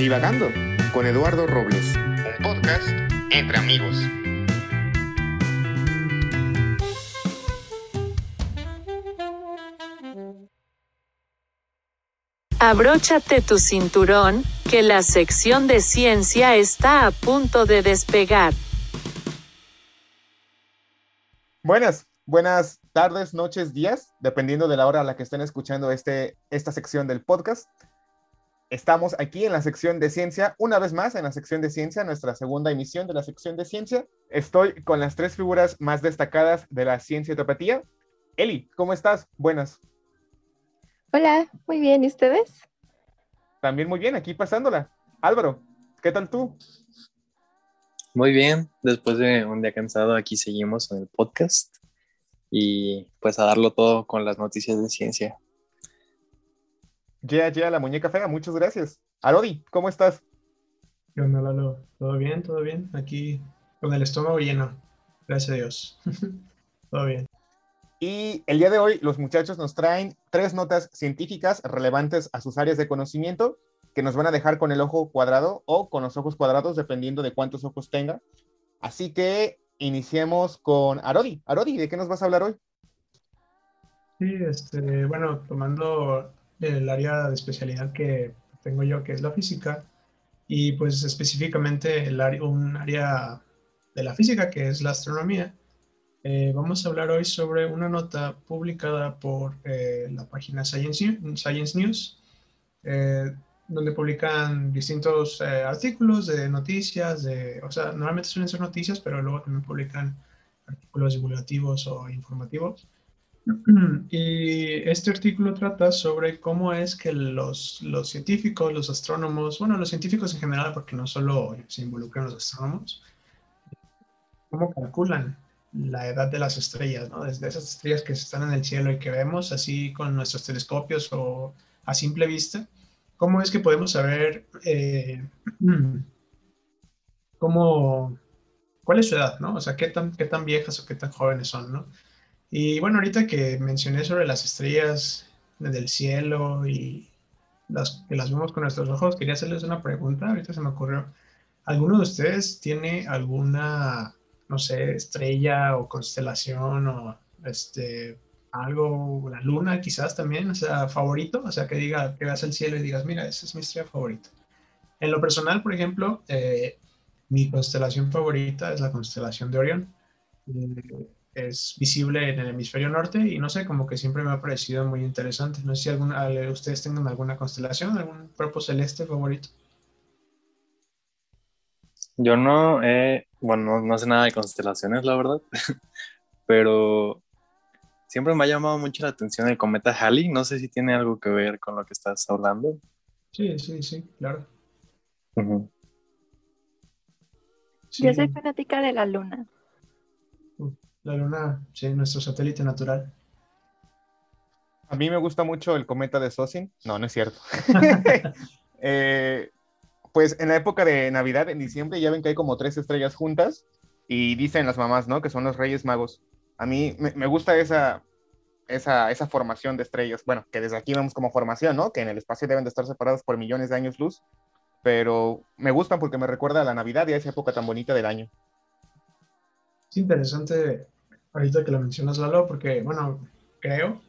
Divagando con Eduardo Robles, un podcast entre amigos. Abróchate tu cinturón, que la sección de ciencia está a punto de despegar. Buenas, buenas tardes, noches, días, dependiendo de la hora a la que estén escuchando este, esta sección del podcast. Estamos aquí en la sección de ciencia, una vez más en la sección de ciencia, nuestra segunda emisión de la sección de ciencia. Estoy con las tres figuras más destacadas de la ciencia etopatía. Eli, ¿cómo estás? Buenas. Hola, muy bien, ¿y ustedes? También muy bien, aquí pasándola. Álvaro, ¿qué tal tú? Muy bien, después de un día cansado, aquí seguimos en el podcast y pues a darlo todo con las noticias de ciencia. Ya, ya, la muñeca fea, muchas gracias. Arodi, ¿cómo estás? ¿Qué onda, Lalo? ¿Todo bien? ¿Todo bien? Aquí con el estómago lleno. Gracias a Dios. Todo bien. Y el día de hoy los muchachos nos traen tres notas científicas relevantes a sus áreas de conocimiento que nos van a dejar con el ojo cuadrado o con los ojos cuadrados dependiendo de cuántos ojos tenga. Así que iniciemos con Arodi. Arodi, ¿de qué nos vas a hablar hoy? Sí, este, bueno, tomando el área de especialidad que tengo yo, que es la física, y pues específicamente el área, un área de la física, que es la astronomía. Eh, vamos a hablar hoy sobre una nota publicada por eh, la página Science, Science News, eh, donde publican distintos artículos de noticias, de, o sea, normalmente suelen ser noticias, pero luego también publican artículos divulgativos o informativos. Y este artículo trata sobre cómo es que los, los, científicos, los astrónomos, bueno, los científicos en general, porque no solo se involucran los astrónomos, cómo calculan la edad de las estrellas, ¿no? Desde esas estrellas que están en el cielo y que vemos así con nuestros telescopios o a simple vista, cómo es que podemos saber eh, cómo, cuál es su edad, ¿no? O sea, qué tan, qué tan viejas o qué tan jóvenes son, ¿no? Y bueno, ahorita que mencioné sobre las estrellas del cielo y las que las vemos con nuestros ojos, quería hacerles una pregunta, ahorita se me ocurrió. ¿Alguno de ustedes tiene alguna, no sé, estrella o constelación o este, algo, la luna quizás también, o sea, favorito? O sea, que diga, que veas el cielo y digas, mira, esa es mi estrella favorita. En lo personal, por ejemplo, eh, mi constelación favorita es la constelación de Orión. Eh, es visible en el hemisferio norte y no sé, como que siempre me ha parecido muy interesante. No sé si alguna, ustedes tengan alguna constelación, algún cuerpo celeste favorito. Yo no, eh, bueno, no, sé nada de constelaciones, la verdad, pero siempre me ha llamado mucho la atención el cometa Halley. No sé si tiene algo que ver con lo que estás hablando. Sí, sí, sí, claro. Yo soy fanática de la luna. La Luna, sí, nuestro satélite natural. A mí me gusta mucho el cometa de Sosin. No, no es cierto. Eh, pues en la época de Navidad, en diciembre, ya ven que hay como tres estrellas juntas y dicen las mamás, ¿no? Que son los Reyes Magos. A mí me, gusta esa, esa, esa, formación de estrellas. Bueno, que desde aquí vemos como formación, ¿no? Que en el espacio deben de estar separadas por millones de años luz. Pero me gustan porque me recuerda a la Navidad y a esa época tan bonita del año. Es interesante ahorita que lo mencionas, Lalo, porque, bueno, creo,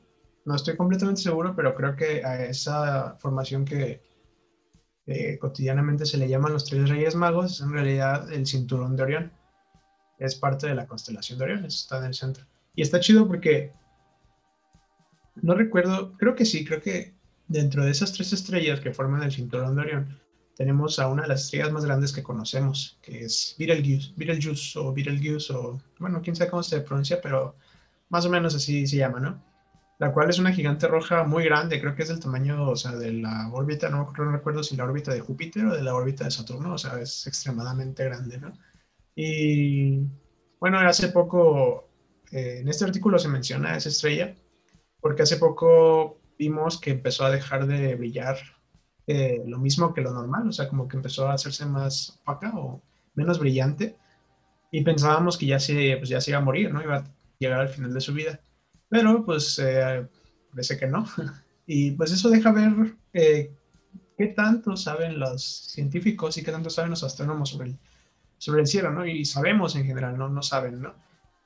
no estoy completamente seguro, pero creo que a esa formación que cotidianamente se le llaman los tres reyes magos es en realidad el cinturón de Orión. Es parte de la constelación de Orión, está en el centro. Y está chido porque no recuerdo, creo que sí, creo que dentro de esas tres estrellas que forman el cinturón de Orión, tenemos a una de las estrellas más grandes que conocemos, que es Betelgeuse, Betelgeuse o Betelgeuse, o bueno, quién sabe cómo se pronuncia, pero más o menos así se llama, ¿no? La cual es una gigante roja muy grande, creo que es del tamaño, o sea, de la órbita, no, recuerdo si la órbita de Júpiter o de la órbita de Saturno, o sea, es extremadamente grande, ¿no? Y bueno, hace poco, eh, en este artículo se menciona esa estrella, porque hace poco vimos que empezó a dejar de brillar lo mismo que lo normal, o sea, como que empezó a hacerse más opaca o menos brillante y pensábamos que ya se, pues ya se iba a morir, ¿no? Iba a llegar al final de su vida. Pero pues eh, parece que no. Y pues eso deja ver eh, qué tanto saben los científicos y qué tanto saben los astrónomos sobre el, sobre el cielo, ¿no? Y sabemos en general, ¿no? No saben, ¿no?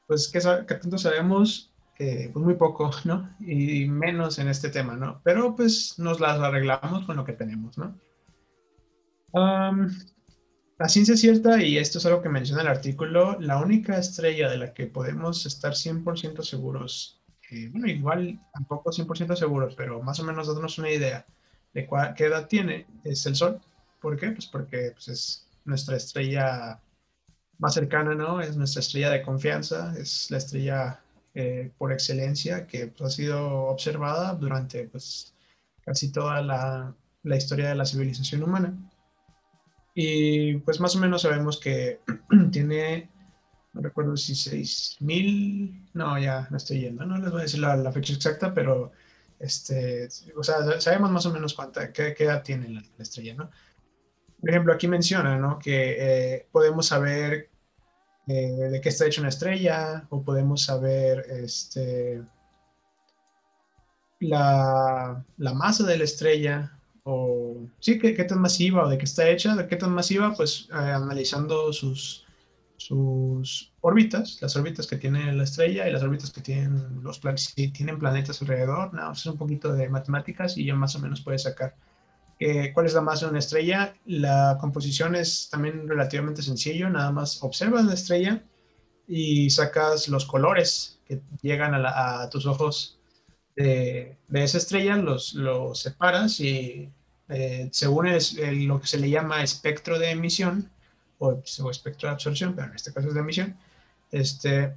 Pues, ¿qué, qué tanto sabemos? Pues muy poco, ¿no? Y menos en este tema, ¿no? Pero pues nos las arreglamos con lo que tenemos, ¿no? la ciencia es cierta, y esto es algo que menciona el artículo, la única estrella de la que podemos estar 100% seguros, bueno, igual tampoco 100% seguros, pero más o menos darnos una idea de qué edad tiene, es el Sol. ¿Por qué? Pues porque pues, es nuestra estrella más cercana, ¿no? Es nuestra estrella de confianza, es la estrella eh, por excelencia que pues, ha sido observada durante pues, casi toda la, la, historia de la civilización humana. Y pues más o menos sabemos que tiene, no recuerdo si 6.000, no, ya no estoy yendo, no les voy a decir la, la, fecha exacta, pero este, o sea, sabemos más o menos cuánta, qué, edad tiene la, estrella, ¿no? Por ejemplo, aquí menciona, ¿no? Que eh, podemos saber eh, de qué está hecha una estrella, o podemos saber este, la, masa de la estrella, o sí, qué, tan masiva o de qué está hecha, de qué tan masiva, pues eh, analizando sus, sus órbitas, las órbitas que tiene la estrella y las órbitas que tienen los planetas, si tienen planetas alrededor, nada, es un poquito de matemáticas y ya más o menos puedes sacar ¿Cuál es la masa de una estrella? La composición es también relativamente sencillo, nada más observas la estrella y sacas los colores que llegan a, tus ojos de, esa estrella, los, los separas y eh, según lo que se le llama espectro de emisión o, espectro de absorción, pero en este caso es de emisión, este,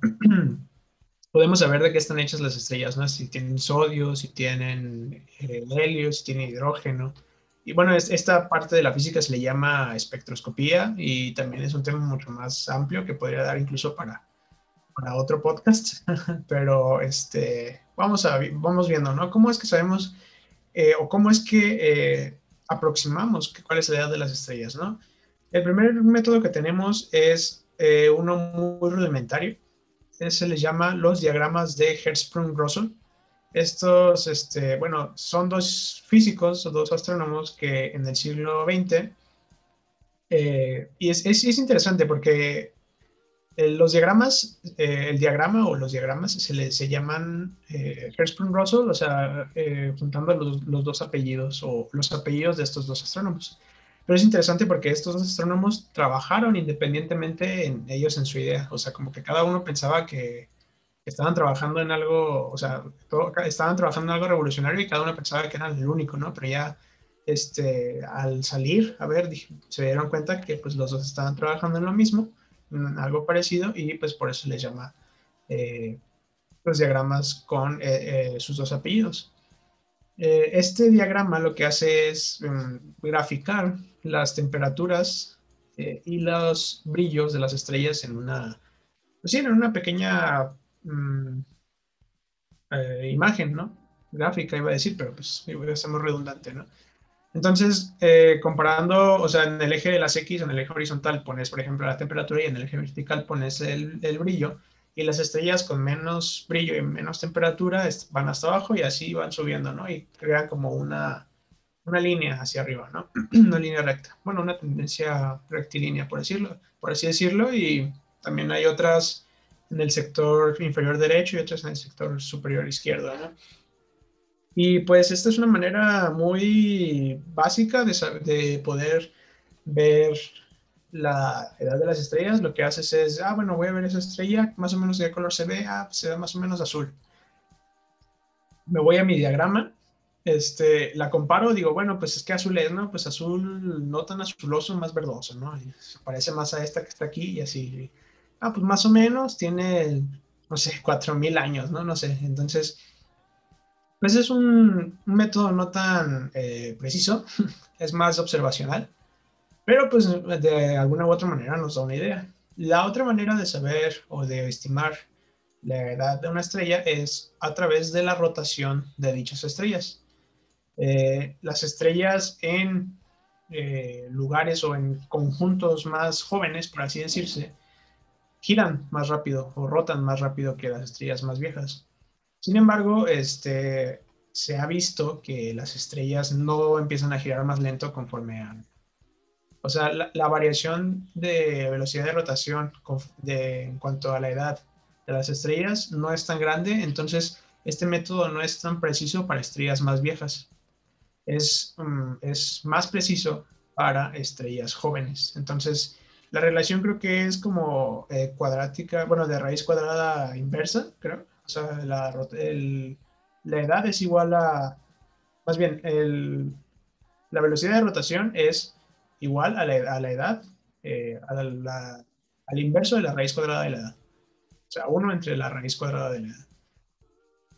podemos saber de qué están hechas las estrellas, ¿no? si tienen sodio, si tienen eh, helio, si tienen hidrógeno. Y bueno, esta parte de la física se le llama espectroscopía y también es un tema mucho más amplio que podría dar incluso para, otro podcast, pero este, vamos, a, vamos viendo, ¿no? ¿Cómo es que sabemos eh, o cómo es que eh, aproximamos cuál es la edad de las estrellas, ¿no? El primer método que tenemos es eh, uno muy rudimentario, se les llama los diagramas de Hertzsprung-Russell estos, este, bueno, son dos físicos dos astrónomos que en el siglo XX, eh, y es, es, interesante porque eh, los diagramas, eh, el diagrama o los diagramas se, le, se llaman eh, Hertzsprung-Russell, o sea, juntando los, los, dos apellidos o los apellidos de estos dos astrónomos. Pero es interesante porque estos dos astrónomos trabajaron independientemente en ellos en su idea, o sea, como que cada uno pensaba que estaban trabajando en algo, o sea, estaban trabajando en algo revolucionario y cada uno pensaba que era el único, ¿no? Pero ya este, al salir, a ver, se dieron cuenta que pues los dos estaban trabajando en lo mismo, en algo parecido, y pues por eso les llama eh, los diagramas con eh, eh, sus dos apellidos. este diagrama lo que hace es um, graficar las temperaturas y los brillos de las estrellas en una, pues sí, en una pequeña Mm, eh, imagen, ¿no? Gráfica iba a decir, pero pues ser muy redundante, ¿no? Entonces, eh, comparando, o sea, en el eje de las X, en el eje horizontal pones, por ejemplo, la temperatura y en el eje vertical pones el, el brillo y las estrellas con menos brillo y menos temperatura van hasta abajo y así van subiendo, ¿no? Y crean como una, una línea hacia arriba, ¿no? una línea recta. Bueno, una tendencia rectilínea, por decirlo, por así decirlo, y también hay otras en el sector inferior derecho y otras en el sector superior izquierdo. ¿no? Y pues esta es una manera muy básica de, de, poder ver la edad de las estrellas. Lo que haces es, ah, bueno, voy a ver esa estrella, más o menos de qué color se ve, ah, se ve más o menos azul. Me voy a mi diagrama, este, la comparo, digo, bueno, pues es que azul es, ¿no? Pues azul no tan azuloso, más verdoso, ¿no? Y se parece más a esta que está aquí y así ah, pues más o menos tiene, no sé, 4.000 años, ¿no? No sé. Entonces, pues es un, método no tan eh, preciso, es más observacional, pero pues de alguna u otra manera nos da una idea. La otra manera de saber o de estimar la edad de una estrella es a través de la rotación de dichas estrellas. Eh, las estrellas en eh, lugares o en conjuntos más jóvenes, por así decirse, giran más rápido o rotan más rápido que las estrellas más viejas. Sin embargo, este, se ha visto que las estrellas no empiezan a girar más lento conforme a... O sea, la, variación de velocidad de rotación en cuanto a la edad de las estrellas no es tan grande, entonces este método no es tan preciso para estrellas más viejas. Es, mm, es más preciso para estrellas jóvenes. Entonces, la relación creo que es como eh, cuadrática, bueno, de raíz cuadrada inversa, creo. O sea, la, la edad es igual a, más bien, el, la velocidad de rotación es igual a la, a la edad, eh, al inverso de la raíz cuadrada de la edad. O sea, uno entre la raíz cuadrada de la edad.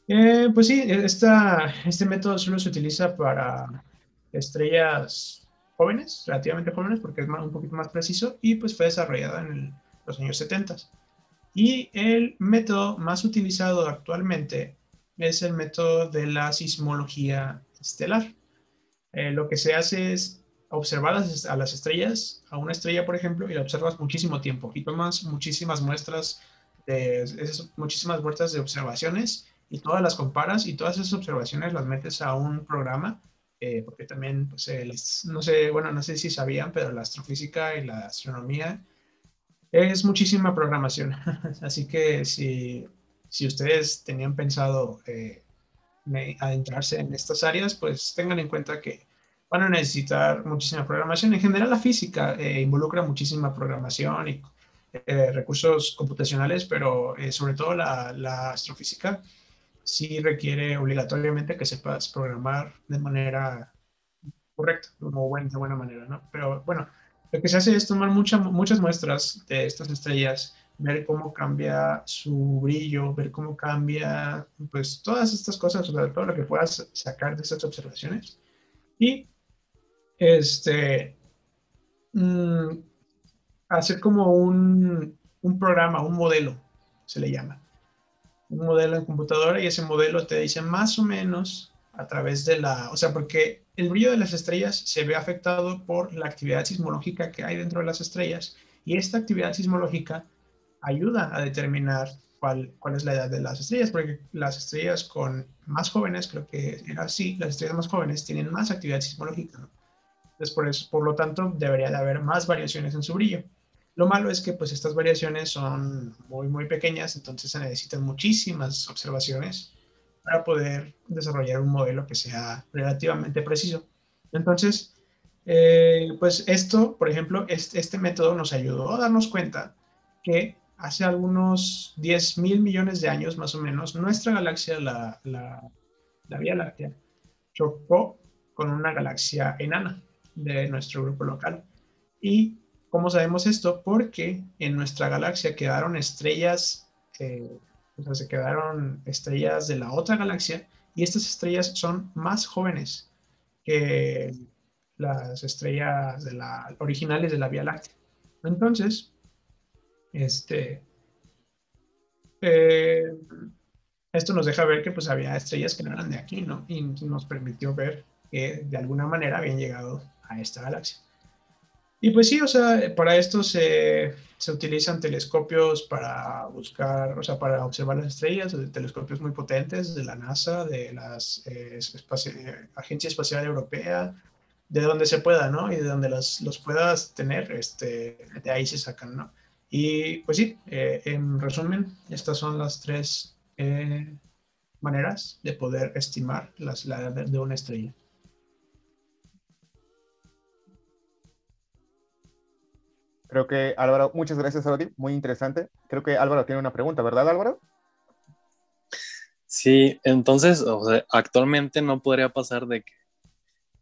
Eh, pues sí, esta, este método solo se utiliza para estrellas jóvenes, relativamente jóvenes, porque es un poquito más preciso, y pues fue desarrollada en los años 70. Y el método más utilizado actualmente es el método de la sismología estelar. Eh, lo que se hace es observar a las estrellas, a una estrella, por ejemplo, y la observas muchísimo tiempo y tomas muchísimas muestras de esas, muchísimas muestras de observaciones y todas las comparas y todas esas observaciones las metes a un programa eh, porque también, pues, no sé, bueno, no sé si sabían, pero la astrofísica y la astronomía es muchísima programación. Así que si, si ustedes tenían pensado eh, adentrarse en estas áreas, pues tengan en cuenta que van a necesitar muchísima programación. En general, la física eh, involucra muchísima programación y recursos computacionales, pero sobre todo la, la astrofísica sí requiere obligatoriamente que sepas programar de manera correcta, como buena, de buena manera, ¿no? Pero bueno, lo que se hace es tomar muchas muestras de estas estrellas, ver cómo cambia su brillo, ver cómo cambia, pues todas estas cosas, o sea, todo lo que puedas sacar de estas observaciones. Y este, mm, hacer como un, un programa, un modelo, se le llama un modelo en computadora y ese modelo te dice más o menos a través de la, o sea, porque el brillo de las estrellas se ve afectado por la actividad sismológica que hay dentro de las estrellas y esta actividad sismológica ayuda a determinar cuál, cuál es la edad de las estrellas, porque las estrellas con más jóvenes, creo que era así, las estrellas más jóvenes tienen más actividad sismológica. Entonces, por, eso, por lo tanto, debería de haber más variaciones en su brillo. Lo malo es que pues estas variaciones son muy, muy pequeñas, entonces se necesitan muchísimas observaciones para poder desarrollar un modelo que sea relativamente preciso. Entonces, eh, pues esto, por ejemplo, este, este, método nos ayudó a darnos cuenta que hace algunos 10 mil millones de años más o menos, nuestra galaxia, la, la, la Vía Láctea, chocó con una galaxia enana de nuestro grupo local. Y ¿Cómo sabemos esto? Porque en nuestra galaxia quedaron estrellas, eh, o sea, se quedaron estrellas de la otra galaxia y estas estrellas son más jóvenes que las estrellas originales de la Vía Láctea. Entonces, este, eh, esto nos deja ver que pues había estrellas que no eran de aquí, ¿no? Y nos permitió ver que de alguna manera habían llegado a esta galaxia. Y pues sí, o sea, para esto se, se, utilizan telescopios para buscar, o sea, para observar las estrellas, telescopios muy potentes de la NASA, de la eh, Agencia Espacial Europea, de donde se pueda, ¿no? Y de donde los, los puedas tener, este, de ahí se sacan, ¿no? Y pues sí, eh, en resumen, estas son las tres eh, maneras de poder estimar las, la edad de una estrella. Creo que Álvaro, muchas gracias Álvaro, muy interesante. Creo que Álvaro tiene una pregunta, ¿verdad Álvaro? Sí, entonces, o sea, actualmente no podría pasar de que,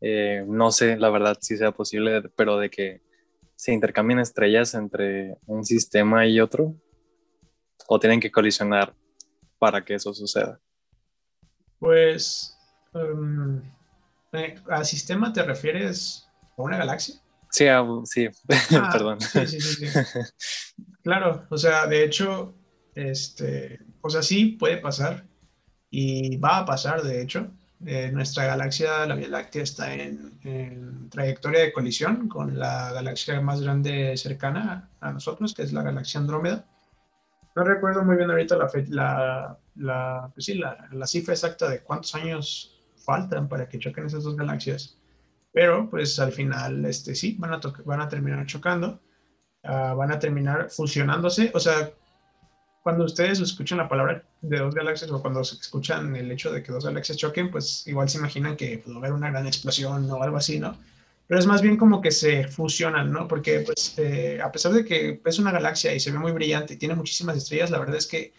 eh, no sé la verdad si sea posible, pero de que se intercambien estrellas entre un sistema y otro, o tienen que colisionar para que eso suceda. Pues, um, ¿a sistema te refieres a una galaxia? Sí, sí, ah, perdón. Sí, sí, sí, claro, o sea, de hecho, este, o sea, sí puede pasar y va a pasar, de hecho. Eh, nuestra galaxia, la Vía Láctea, está en, trayectoria de colisión con la galaxia más grande cercana a nosotros, que es la galaxia Andrómeda. No recuerdo muy bien ahorita la, la, la, pues sí, la, la cifra exacta de cuántos años faltan para que choquen esas dos galaxias. Pero pues al final, este, sí, van a, van a terminar chocando, ah, van a terminar fusionándose. O sea, cuando ustedes escuchan la palabra de dos galaxias o cuando escuchan el hecho de que dos galaxias choquen, pues igual se imaginan que pudo haber una gran explosión o algo así, ¿no? Pero es más bien como que se fusionan, ¿no? Porque pues eh, a pesar de que es una galaxia y se ve muy brillante y tiene muchísimas estrellas, la verdad es que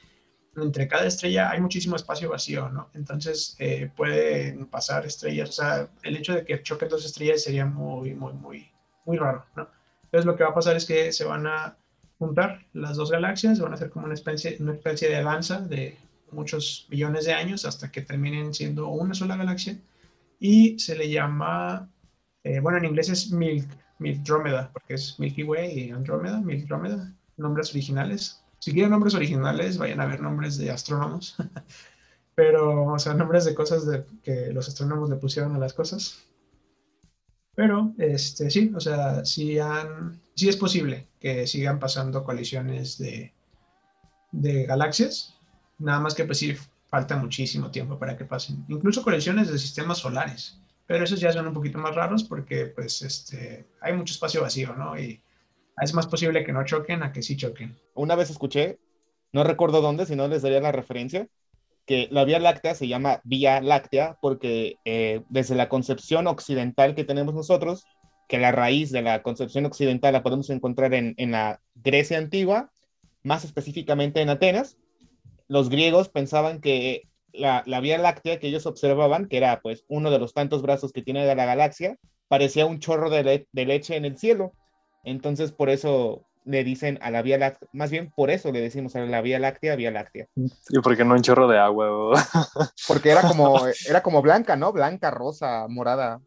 entre cada estrella hay muchísimo espacio vacío, ¿no? Entonces eh, pueden pasar estrellas, o sea, el hecho de que choquen dos estrellas sería muy, muy, muy, muy raro, ¿no? Entonces lo que va a pasar es que se van a juntar las dos galaxias, van a hacer como una especie, una especie de danza de muchos millones de años hasta que terminen siendo una sola galaxia y se le llama, eh, bueno, en inglés es Milk, Milkdromeda, porque es Milky Way y Andrómeda, Milkdromeda, nombres originales. Si quieren nombres originales, vayan a ver nombres de astrónomos, pero, o sea, nombres de cosas de, que los astrónomos le pusieron a las cosas. Pero, este, sí, o sea, sí, han, sí es posible que sigan pasando colisiones de, de galaxias, nada más que pues sí falta muchísimo tiempo para que pasen. Incluso colisiones de sistemas solares, pero esos ya son un poquito más raros porque pues este, hay mucho espacio vacío, ¿no? Y es más posible que no choquen a que sí choquen. Una vez escuché, no recuerdo dónde, si no les daría la referencia, que la Vía Láctea se llama Vía Láctea porque eh, desde la concepción occidental que tenemos nosotros, que la raíz de la concepción occidental la podemos encontrar en, la Grecia antigua, más específicamente en Atenas, los griegos pensaban que la, Vía Láctea que ellos observaban, que era pues uno de los tantos brazos que tiene la galaxia, parecía un chorro de leche en el cielo. Entonces por eso le dicen a la Vía Láctea, más bien por eso le decimos a la Vía Láctea, Vía Láctea. ¿Y por qué no un chorro de agua? Porque era como, era como blanca, ¿no? Blanca, rosa, morada.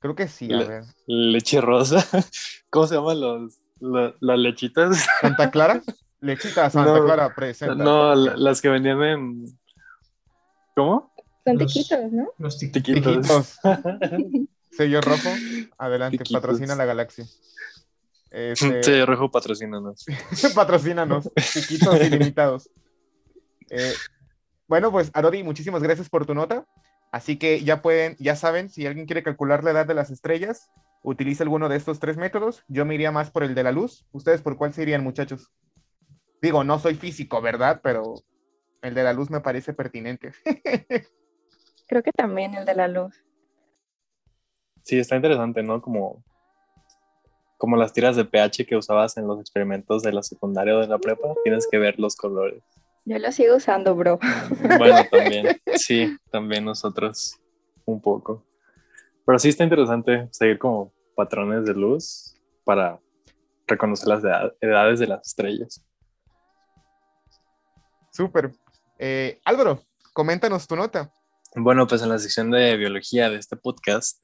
Creo que sí, a Le- ver. Leche rosa. ¿Cómo se llaman los, la- las lechitas? ¿Santa Clara? Lechita Santa No, Clara presenta. No, la- las que vendían en... ¿Cómo? Son Los- tiquitos, ¿no? Los tiquitos. Tiquitos. Sello rojo. Adelante, patrocina la galaxia. Este, Sí, rojo patrocínanos. patrocínanos. Chiquitos ilimitados. Eh, bueno, pues Arodi, muchísimas gracias por tu nota. Así que ya pueden, ya saben, si alguien quiere calcular la edad de las estrellas, utiliza alguno de estos tres métodos. Yo me iría más por el de la luz. ¿Ustedes por cuál se irían, muchachos? Digo, no soy físico, ¿verdad? Pero el de la luz me parece pertinente. Creo que también el de la luz. Sí, está interesante, ¿no? Como, como las tiras de pH que usabas en los experimentos de la secundaria o de la prepa. Tienes que ver los colores. Yo lo sigo usando, bro. Bueno, también. Sí, también nosotros un poco. Pero sí está interesante seguir como patrones de luz para reconocer las edad- edades de las estrellas. Súper. Eh, Álvaro, coméntanos tu nota. Bueno, pues en la sección de biología de este podcast,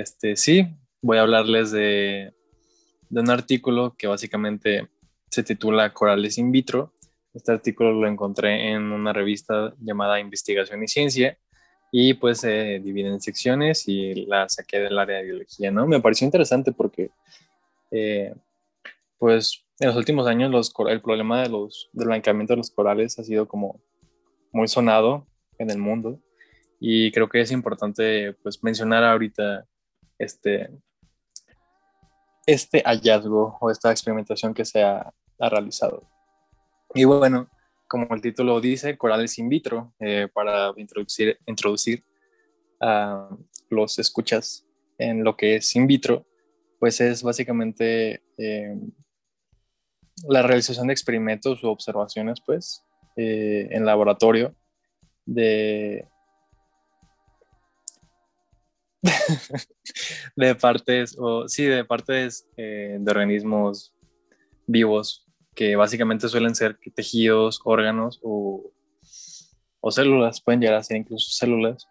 este sí, voy a hablarles de, de un artículo que básicamente se titula Corales in vitro. Este artículo lo encontré en una revista llamada Investigación y Ciencia y pues se divide en secciones y la saqué del área de biología, ¿no? Me pareció interesante porque eh, pues en los últimos años los, el problema de los, del blanqueamiento de los corales ha sido como muy sonado en el mundo y creo que es importante pues mencionar ahorita este, este hallazgo o esta experimentación que se ha, ha realizado. Y bueno, como el título dice, corales in vitro, eh, para introducir, introducir a los escuchas en lo que es in vitro, pues es básicamente eh, la realización de experimentos u observaciones, pues, eh, en laboratorio de, de partes, o sí, de partes eh, de organismos vivos que básicamente suelen ser tejidos, órganos o, o células, pueden llegar a ser incluso células.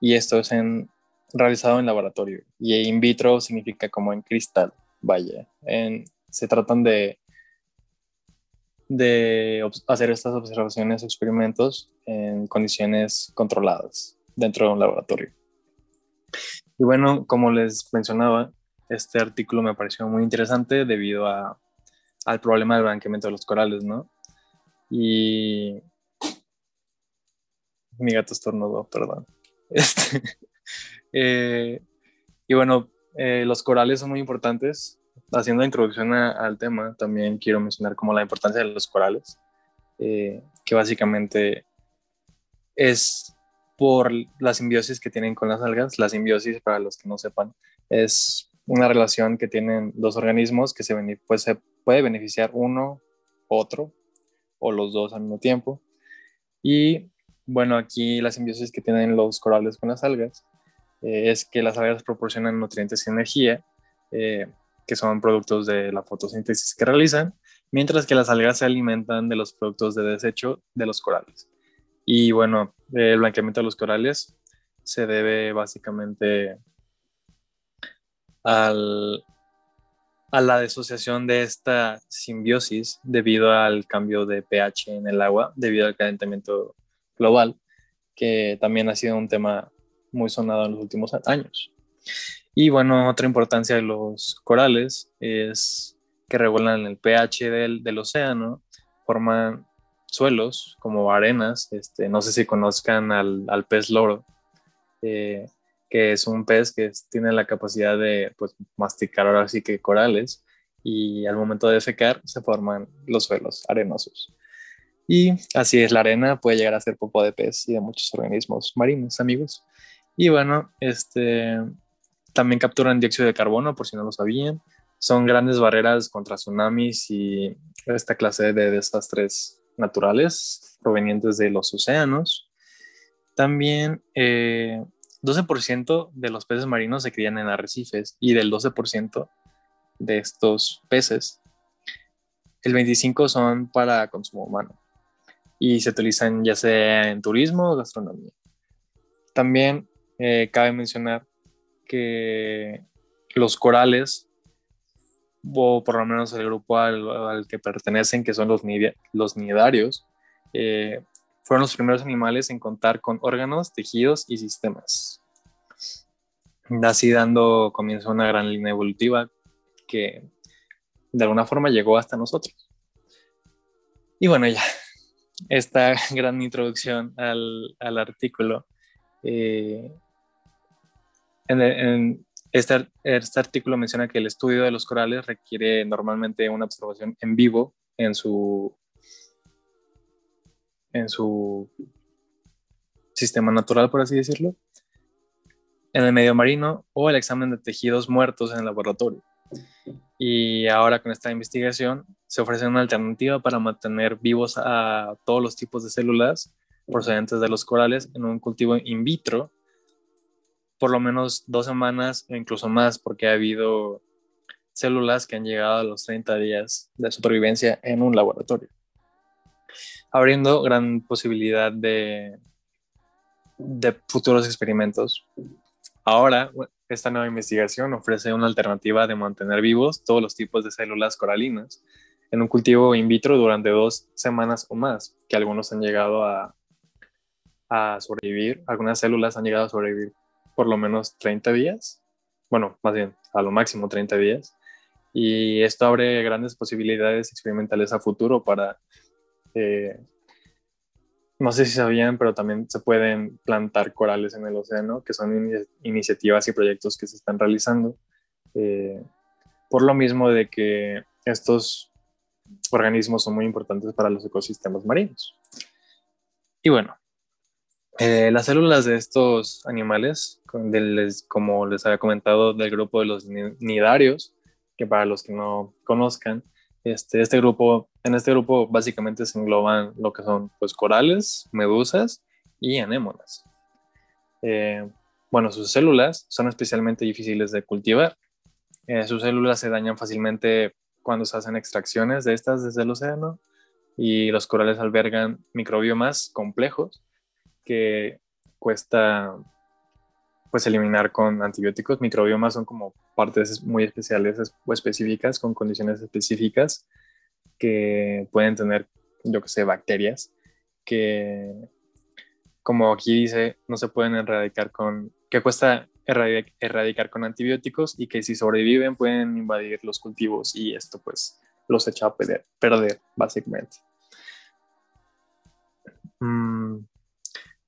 Y esto es en, realizado en laboratorio. Y in vitro significa como en cristal, vaya. En- se tratan de, de hacer estas observaciones, experimentos en condiciones controladas dentro de un laboratorio. Y bueno, como les mencionaba, este artículo me pareció muy interesante debido a, al problema del blanqueamiento de los corales, ¿no? Y mi gato estornudó, perdón. Este, eh, y bueno, eh, los corales son muy importantes. Haciendo la introducción al tema, también quiero mencionar como la importancia de los corales, eh, que básicamente es por la simbiosis que tienen con las algas. La simbiosis, para los que no sepan, es una relación que tienen dos organismos que se, pues, se puede beneficiar uno, otro o los dos al mismo tiempo. Y bueno, aquí la simbiosis que tienen los corales con las algas eh, es que las algas proporcionan nutrientes y energía, eh, que son productos de la fotosíntesis que realizan, mientras que las algas se alimentan de los productos de desecho de los corales. Y bueno, el blanqueamiento de los corales se debe básicamente al, a la desociación de esta simbiosis debido al cambio de pH en el agua, debido al calentamiento global, que también ha sido un tema muy sonado en los últimos años. Y bueno, otra importancia de los corales es que regulan el pH del, del océano, forman suelos como arenas, este, no sé si conozcan al, al pez loro, eh, que es un pez que tiene la capacidad de pues, masticar ahora sí que corales y al momento de secar se forman los suelos arenosos. Y así es, la arena puede llegar a ser popo de pez y de muchos organismos marinos, amigos. Y bueno, este, también capturan dióxido de carbono, por si no lo sabían. Son grandes barreras contra tsunamis y esta clase de desastres naturales provenientes de los océanos. También 12% eh, de los peces marinos se crían en arrecifes y del 12% de estos peces, el 25% son para consumo humano y se utilizan ya sea en turismo o gastronomía. También eh, cabe mencionar que los corales, o por lo menos el grupo al, que pertenecen, que son los, los nidarios, eh, fueron los primeros animales en contar con órganos, tejidos y sistemas. Así dando comienzo a una gran línea evolutiva que de alguna forma llegó hasta nosotros. Y bueno, ya, esta gran introducción al, al artículo. Eh, en, este, este, artículo menciona que el estudio de los corales requiere normalmente una observación en vivo en su, en su sistema natural, por así decirlo, en el medio marino o el examen de tejidos muertos en el laboratorio. Y ahora con esta investigación se ofrece una alternativa para mantener vivos a todos los tipos de células procedentes de los corales en un cultivo in vitro por lo menos dos semanas o incluso más porque ha habido células que han llegado a los 30 días de supervivencia en un laboratorio, abriendo gran posibilidad de, de futuros experimentos. Ahora, esta nueva investigación ofrece una alternativa de mantener vivos todos los tipos de células coralinas en un cultivo in vitro durante dos semanas o más, que algunos han llegado a, a sobrevivir, algunas células han llegado a sobrevivir por lo menos 30 días, bueno, más bien a lo máximo 30 días, y esto abre grandes posibilidades experimentales a futuro para, eh, no sé si sabían, pero también se pueden plantar corales en el océano, que son iniciativas y proyectos que se están realizando, eh, por lo mismo de que estos organismos son muy importantes para los ecosistemas marinos. Y bueno, eh, las células de estos animales, como les había comentado, del grupo de los nidarios, que para los que no conozcan, este, este grupo, en este grupo básicamente se engloban lo que son pues, corales, medusas y anémonas. Eh, bueno, sus células son especialmente difíciles de cultivar. Eh, sus células se dañan fácilmente cuando se hacen extracciones de estas desde el océano y los corales albergan microbiomas complejos que cuesta pues eliminar con antibióticos. Microbiomas son como partes muy especiales o específicas con condiciones específicas que pueden tener, yo que sé, bacterias que, como aquí dice, no se pueden erradicar con, que cuesta erradicar con antibióticos y que si sobreviven pueden invadir los cultivos y esto pues los echa a perder, básicamente. Mm,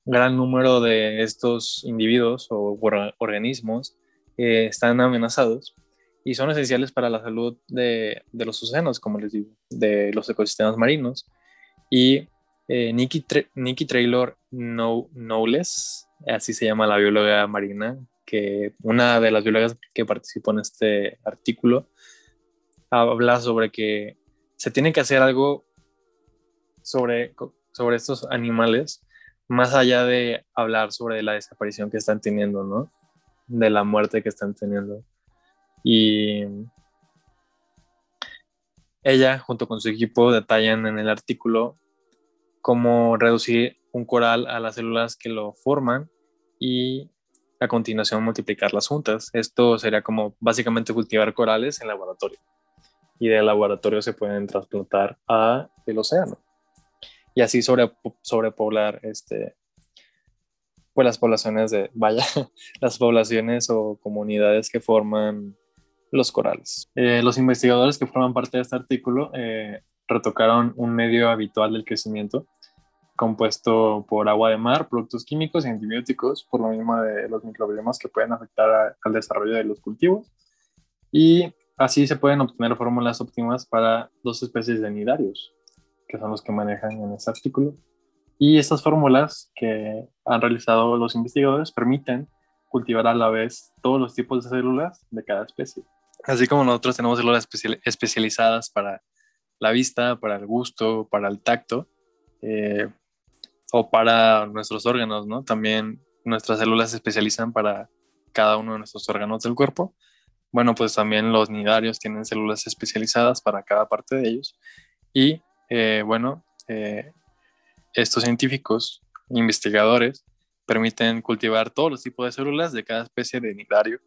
gran número de estos individuos o organismos eh, están amenazados y son esenciales para la salud de, de, los océanos, como les digo, de los ecosistemas marinos. Y eh, Nikki, Nikki Traylor Knowles, así se llama la bióloga marina, que una de las biólogas que participó en este artículo, habla sobre que se tiene que hacer algo sobre, sobre estos animales, más allá de hablar sobre la desaparición que están teniendo, ¿no? De la muerte que están teniendo. Y ella, junto con su equipo, detallan en el artículo cómo reducir un coral a las células que lo forman y a continuación multiplicarlas juntas. Esto sería como básicamente cultivar corales en laboratorio. Y del laboratorio se pueden trasplantar a el océano. Y así sobre, sobrepoblar este, pues las poblaciones de, vaya, las poblaciones o comunidades que forman los corales. Eh, los investigadores que forman parte de este artículo eh, retocaron un medio habitual del crecimiento compuesto por agua de mar, productos químicos y antibióticos, por lo mismo de los microbiomas que pueden afectar al desarrollo de los cultivos. Y así se pueden obtener fórmulas óptimas para dos especies de nidarios, que son los que manejan en este artículo. Y estas fórmulas que han realizado los investigadores permiten cultivar a la vez todos los tipos de células de cada especie. Así como nosotros tenemos células especializadas para la vista, para el gusto, para el tacto, eh, o para nuestros órganos, ¿no? También nuestras células se especializan para cada uno de nuestros órganos del cuerpo. Bueno, pues también los nidarios tienen células especializadas para cada parte de ellos. Y eh, bueno, eh, estos científicos, investigadores, permiten cultivar todos los tipos de células de cada especie de nidario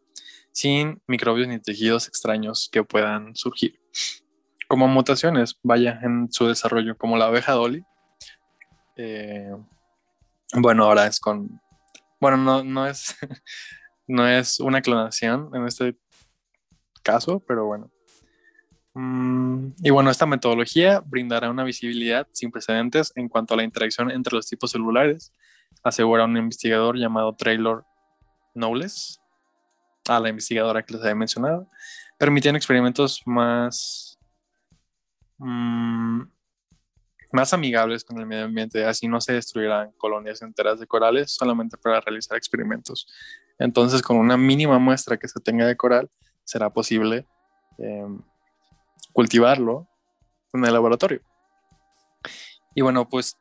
sin microbios ni tejidos extraños que puedan surgir. Como mutaciones, vaya, en su desarrollo, como la abeja Dolly, eh, bueno, ahora es con. Bueno, no, no, es, no es una clonación en este caso, pero bueno. Mm, y bueno, esta metodología brindará una visibilidad sin precedentes en cuanto a la interacción entre los tipos celulares, asegura un investigador llamado Traylor Knowles, a la investigadora que les había mencionado, permitiendo experimentos más mm, más amigables con el medio ambiente, así no se destruirán colonias enteras de corales solamente para realizar experimentos. Entonces, con una mínima muestra que se tenga de coral, será posible em, cultivarlo en el laboratorio. Y bueno, pues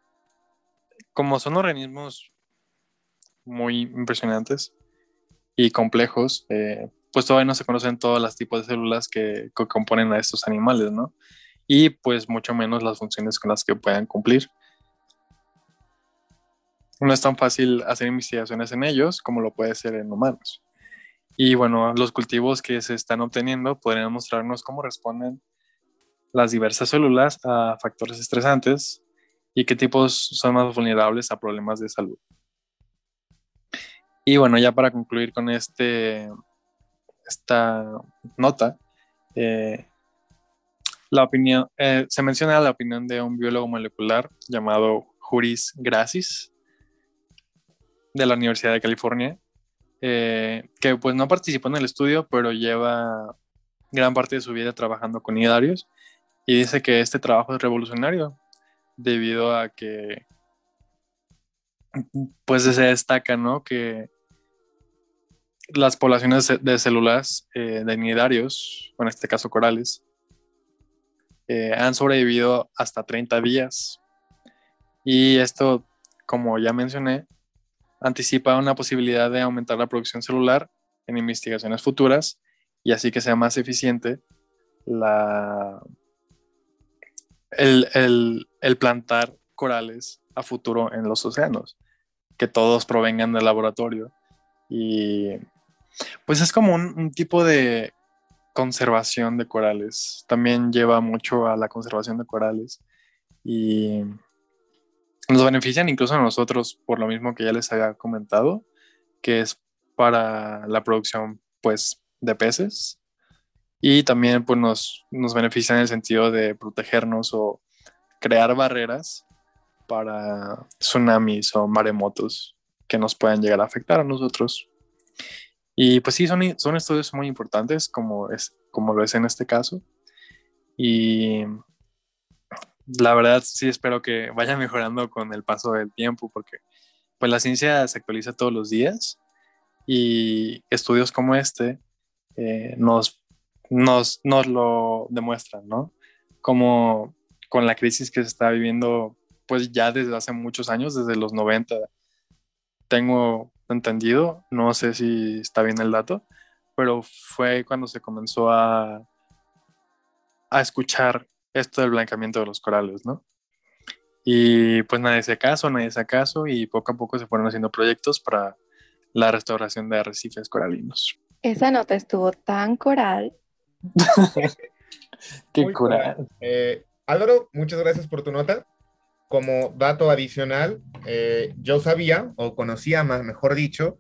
como son organismos muy impresionantes y complejos, eh, pues todavía no se conocen todos los tipos de células que, componen a estos animales, ¿no? y pues mucho menos las funciones con las que puedan cumplir. No es tan fácil hacer investigaciones en ellos como lo puede ser en humanos. Y bueno, los cultivos que se están obteniendo podrían mostrarnos cómo responden las diversas células a factores estresantes y qué tipos son más vulnerables a problemas de salud. Y bueno, ya para concluir con este, esta nota, eh, la opinión, eh, se menciona la opinión de un biólogo molecular llamado Juris Gracis de la Universidad de California, eh, que pues no participó en el estudio, pero lleva gran parte de su vida trabajando con nidarios y dice que este trabajo es revolucionario debido a que pues se destaca, ¿no? Que las poblaciones de células eh, de nidarios, en este caso corales, eh, han sobrevivido hasta 30 días. Y esto, como ya mencioné, anticipa una posibilidad de aumentar la producción celular en investigaciones futuras y así que sea más eficiente la, el, plantar corales a futuro en los océanos, que todos provengan del laboratorio. Y pues es como un tipo de conservación de corales. También lleva mucho a la conservación de corales y nos benefician incluso a nosotros por lo mismo que ya les había comentado, que es para la producción pues de peces y también pues nos, nos beneficia en el sentido de protegernos o crear barreras para tsunamis o maremotos que nos puedan llegar a afectar a nosotros. Y pues sí, son, son estudios muy importantes, como, es, como lo es en este caso. Y la verdad sí espero que vaya mejorando con el paso del tiempo, porque pues la ciencia se actualiza todos los días y estudios como este eh, nos, nos, nos lo demuestran, ¿no? Como con la crisis que se está viviendo pues ya desde hace muchos años, desde los 90, tengo entendido, no sé si está bien el dato, pero fue cuando se comenzó a, escuchar esto del blanqueamiento de los corales, ¿no? Y pues nadie se caso, nadie se caso y poco a poco se fueron haciendo proyectos para la restauración de arrecifes coralinos. Esa nota estuvo tan coral. Qué coral. Eh, Álvaro, muchas gracias por tu nota. Como dato adicional, eh, yo sabía, o conocía más, mejor dicho,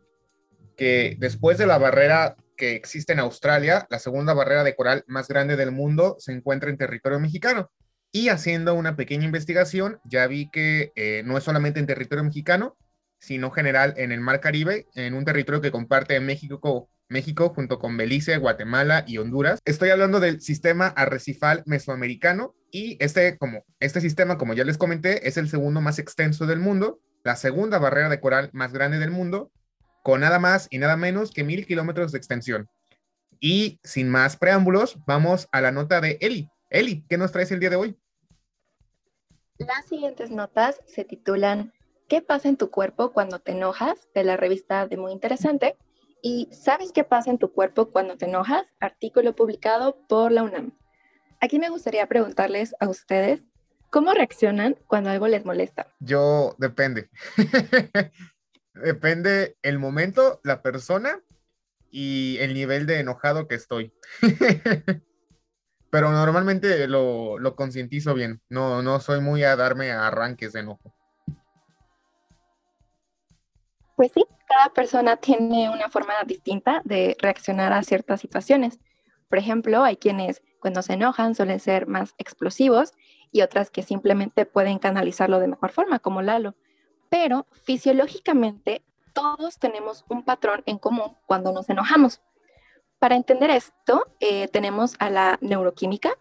que después de la barrera que existe en Australia, la segunda barrera de coral más grande del mundo se encuentra en territorio mexicano. Y haciendo una pequeña investigación, ya vi que eh, no es solamente en territorio mexicano, sino general en el Mar Caribe, en un territorio que comparte México, México junto con Belice, Guatemala y Honduras. Estoy hablando del sistema arrecifal mesoamericano y este, como, este sistema, como ya les comenté, es el segundo más extenso del mundo, la segunda barrera de coral más grande del mundo, con nada más y nada menos que mil kilómetros de extensión. Y sin más preámbulos, vamos a la nota de Eli. Eli, ¿qué nos traes el día de hoy? Las siguientes notas se titulan ¿Qué pasa en tu cuerpo cuando te enojas? de la revista de Muy Interesante. Y ¿Sabes qué pasa en tu cuerpo cuando te enojas? Artículo publicado por la UNAM. Aquí me gustaría preguntarles a ustedes, ¿cómo reaccionan cuando algo les molesta? Yo, depende. depende el momento, la persona y el nivel de enojado que estoy. Pero normalmente lo, lo concientizo bien. No, no soy muy a darme arranques de enojo. Pues sí, cada persona tiene una forma distinta de reaccionar a ciertas situaciones. Por ejemplo, hay quienes cuando se enojan suelen ser más explosivos y otras que simplemente pueden canalizarlo de mejor forma, como Lalo. Pero fisiológicamente todos tenemos un patrón en común cuando nos enojamos. Para entender esto, eh, tenemos a la neuroquímica,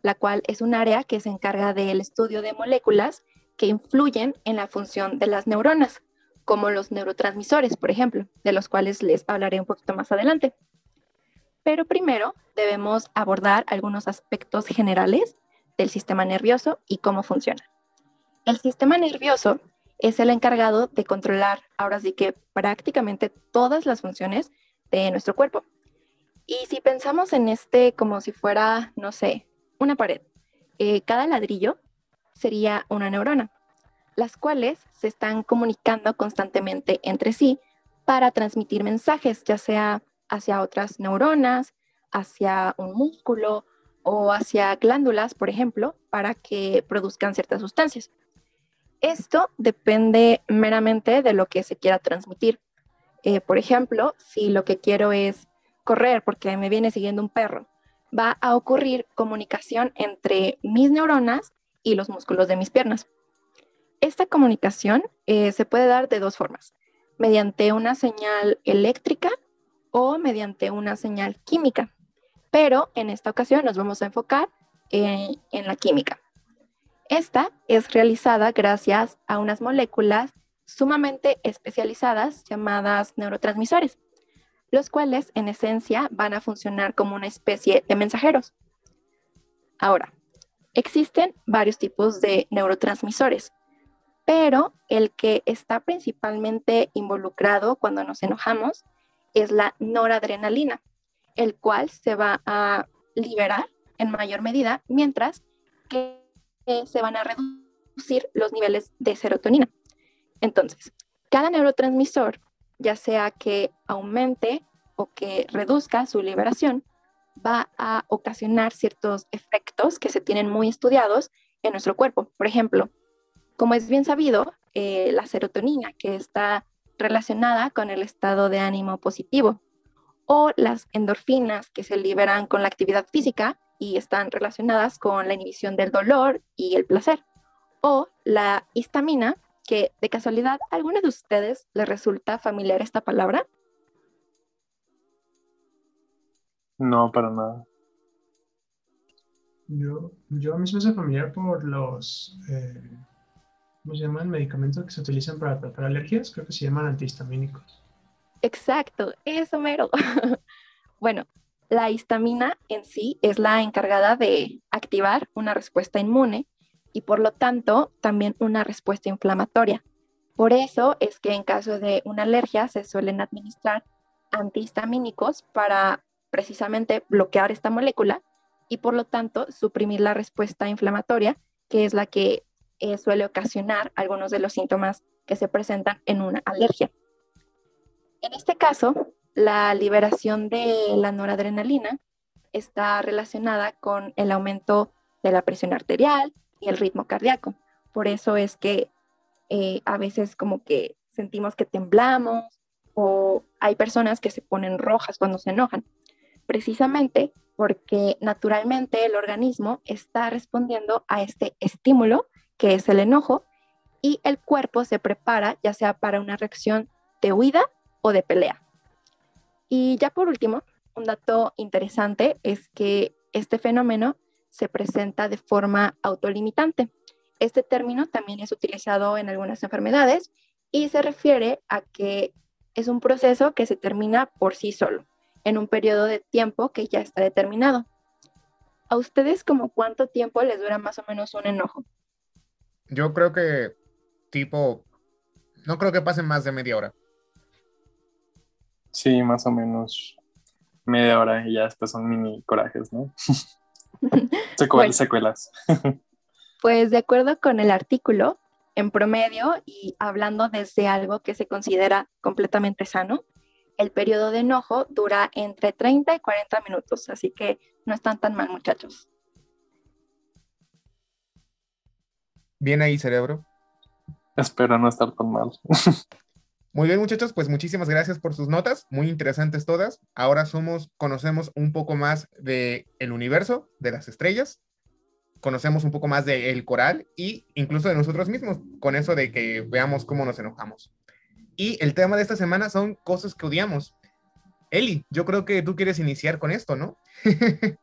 la cual es un área que se encarga del estudio de moléculas que influyen en la función de las neuronas como los neurotransmisores, por ejemplo, de los cuales les hablaré un poquito más adelante. Pero primero debemos abordar algunos aspectos generales del sistema nervioso y cómo funciona. El sistema nervioso es el encargado de controlar, ahora sí que prácticamente todas las funciones de nuestro cuerpo. Y si pensamos en este como si fuera, no sé, una pared, eh, cada ladrillo sería una neurona las cuales se están comunicando constantemente entre sí para transmitir mensajes, ya sea hacia otras neuronas, hacia un músculo o hacia glándulas, por ejemplo, para que produzcan ciertas sustancias. Esto depende meramente de lo que se quiera transmitir. Eh, por ejemplo, si lo que quiero es correr porque me viene siguiendo un perro, va a ocurrir comunicación entre mis neuronas y los músculos de mis piernas. Esta comunicación eh, se puede dar de dos formas, mediante una señal eléctrica o mediante una señal química, pero en esta ocasión nos vamos a enfocar en, en la química. Esta es realizada gracias a unas moléculas sumamente especializadas llamadas neurotransmisores, los cuales en esencia van a funcionar como una especie de mensajeros. Ahora, existen varios tipos de neurotransmisores, pero el que está principalmente involucrado cuando nos enojamos es la noradrenalina, el cual se va a liberar en mayor medida, mientras que se van a reducir los niveles de serotonina. Entonces, cada neurotransmisor, ya sea que aumente o que reduzca su liberación, va a ocasionar ciertos efectos que se tienen muy estudiados en nuestro cuerpo. Por ejemplo, como es bien sabido, eh, la serotonina, que está relacionada con el estado de ánimo positivo, o las endorfinas, que se liberan con la actividad física y están relacionadas con la inhibición del dolor y el placer, O la histamina, que de casualidad, ¿a algunos de ustedes les resulta familiar esta palabra? No, para nada. Yo, yo a mí se me hace familiar por los, eh, ¿cómo se llaman? Medicamentos que se utilizan para tratar alergias, creo que se llaman antihistamínicos. Exacto, eso mero. bueno, la histamina en sí es la encargada de activar una respuesta inmune y por lo tanto también una respuesta inflamatoria. Por eso es que en caso de una alergia se suelen administrar antihistamínicos para precisamente bloquear esta molécula y por lo tanto suprimir la respuesta inflamatoria, que es la que eh, suele ocasionar algunos de los síntomas que se presentan en una alergia. En este caso, la liberación de la noradrenalina está relacionada con el aumento de la presión arterial y el ritmo cardíaco. Por eso es que eh, a veces como que sentimos que temblamos o hay personas que se ponen rojas cuando se enojan, precisamente porque naturalmente el organismo está respondiendo a este estímulo que es el enojo y el cuerpo se prepara ya sea para una reacción de huida o de pelea. Y ya por último, un dato interesante es que este fenómeno se presenta de forma autolimitante. Este término también es utilizado en algunas enfermedades y se refiere a que es un proceso que se termina por sí solo, en un periodo de tiempo que ya está determinado. ¿A ustedes como cuánto tiempo les dura más o menos un enojo? Yo creo que tipo, no creo que pasen más de media hora. Sí, más o menos media hora y ya después son mini corajes, ¿no? secuelas. pues de acuerdo con el artículo, en promedio y hablando desde algo que se considera completamente sano, el periodo de enojo dura entre 30 y 40 minutos, así que no están tan mal, muchachos. Bien ahí, cerebro. Espero no estar tan mal. Muy bien, muchachos, pues muchísimas gracias por sus notas, muy interesantes todas. Ahora somos, conocemos un poco más del el universo, de las estrellas, conocemos un poco más del coral y incluso de nosotros mismos, con eso de que veamos cómo nos enojamos. Y el tema de esta semana son cosas que odiamos. Eli, yo creo que tú quieres iniciar con esto, ¿no?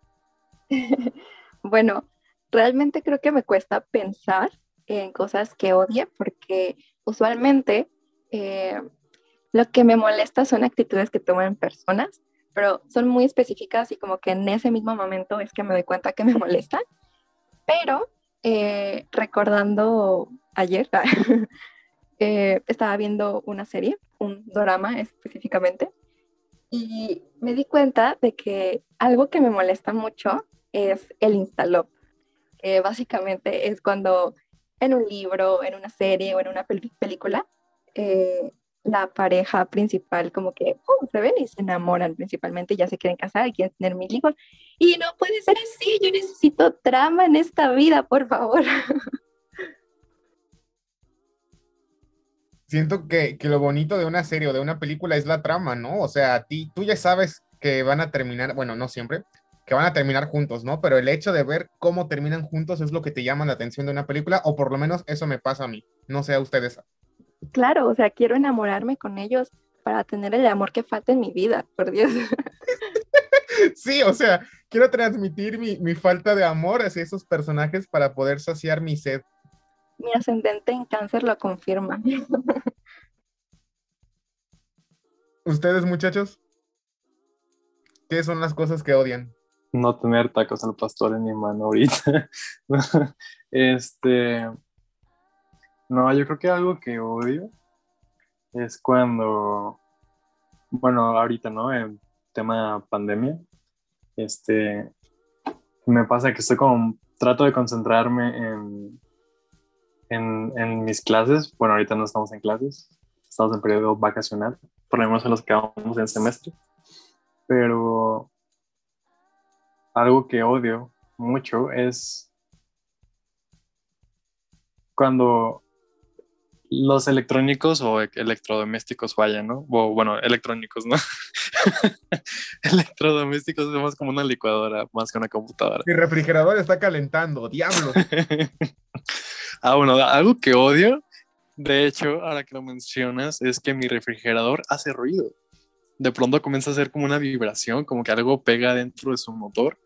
bueno, realmente creo que me cuesta pensar en cosas que odie porque usualmente eh, lo que me molesta son actitudes que toman personas, pero son muy específicas y como que en ese mismo momento es que me doy cuenta que me molestan. Pero eh, recordando ayer, eh, estaba viendo una serie, un drama específicamente, y me di cuenta de que algo que me molesta mucho es el instalop, que básicamente es cuando en un libro, en una serie o en una película eh, la pareja principal como que oh, se ven y se enamoran principalmente, ya se quieren casar y quieren tener mil hijos. Y no puede ser así, yo necesito trama en esta vida, por favor. Siento que, que, lo bonito de una serie o de una película es la trama, ¿no? O sea, ti, tú ya sabes que van a terminar, bueno, no siempre, que van a terminar juntos, ¿no? Pero el hecho de ver cómo terminan juntos es lo que te llama la atención de una película, o por lo menos eso me pasa a mí. No sé a ustedes. Claro, o sea, quiero enamorarme con ellos para tener el amor que falta en mi vida, por Dios. Sí, o sea, quiero transmitir mi, falta de amor hacia esos personajes para poder saciar mi sed. Mi ascendente en cáncer lo confirma. ¿Ustedes, muchachos? ¿Qué son las cosas que odian? No tener tacos al pastor en mi mano ahorita. este, no, yo creo que algo que odio es cuando, bueno, ahorita, ¿no? En tema pandemia, este, me pasa que estoy como, trato de concentrarme en, en, en mis clases. Bueno, ahorita no estamos en clases, estamos en periodo vacacional, por lo menos en los que vamos en semestre. Pero algo que odio mucho es cuando los electrónicos o electrodomésticos fallan, ¿no? O bueno, electrónicos, ¿no? electrodomésticos somos como una licuadora más que una computadora. Mi refrigerador está calentando, diablo. ah, bueno, algo que odio, de hecho, ahora que lo mencionas, es que mi refrigerador hace ruido. De pronto comienza a hacer como una vibración, como que algo pega dentro de su motor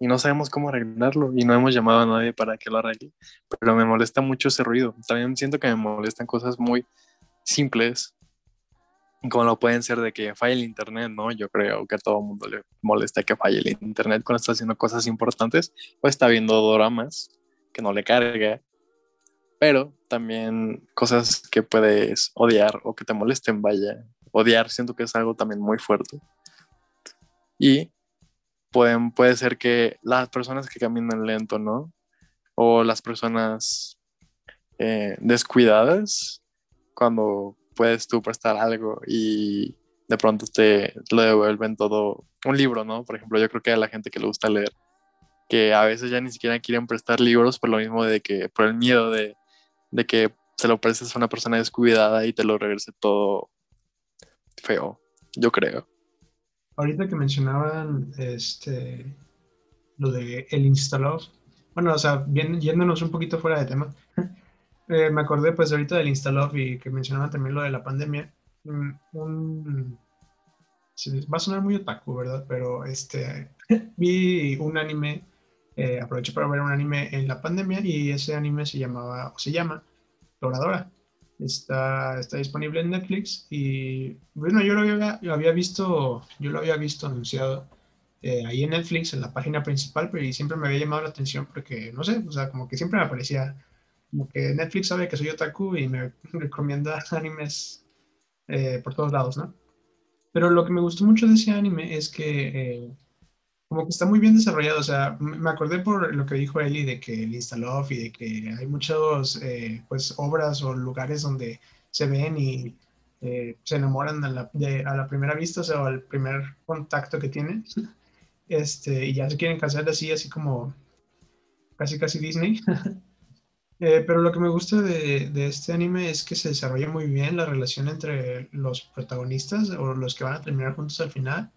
y no sabemos cómo arreglarlo y no hemos llamado a nadie para que lo arregle. Pero me molesta mucho ese ruido. También siento que me molestan cosas muy simples como lo pueden ser de que falle el internet, ¿no? Yo creo que a todo mundo le molesta que falle el internet cuando está haciendo cosas importantes o está viendo dramas que no le carga. Pero también cosas que puedes odiar o que te molesten, vaya. Odiar siento que es algo también muy fuerte. Y pueden, puede ser que las personas que caminan lento, ¿no? O las personas eh, descuidadas, cuando puedes tú prestar algo y de pronto te lo devuelven todo un libro, ¿no? Por ejemplo, yo creo que a la gente que le gusta leer, que a veces ya ni siquiera quieren prestar libros por lo mismo de que, por el miedo de, de que se lo prestes a una persona descuidada y te lo regrese todo feo, yo creo. Ahorita que mencionaban este lo de el instalado, bueno, o sea, bien, yéndonos un poquito fuera de tema, eh, me acordé pues ahorita del Instaloff y que mencionaban también lo de la pandemia. Mm, un, va a sonar muy otaku, ¿verdad? Pero este, vi un anime, eh, aproveché para ver un anime en la pandemia y ese anime se llamaba, o se llama, Doradora. Está, está disponible en Netflix y bueno, yo lo había, lo había visto, yo lo había visto anunciado eh, ahí en Netflix, en la página principal, pero siempre me había llamado la atención porque, no sé, o sea, como que siempre me aparecía como que Netflix sabe que soy otaku y me recomienda animes eh, por todos lados, ¿no? Pero lo que me gustó mucho de ese anime es que eh, como que está muy bien desarrollado, o sea, me acordé por lo que dijo Eli de que el Instaloff y de que hay muchas eh, pues obras o lugares donde se ven y se enamoran a la, a la, primera vista, o sea, al primer contacto que tienen, este, y ya se quieren casar así, así como casi casi Disney. Eh, pero lo que me gusta de, este anime es que se desarrolla muy bien la relación entre los protagonistas o los que van a terminar juntos al final.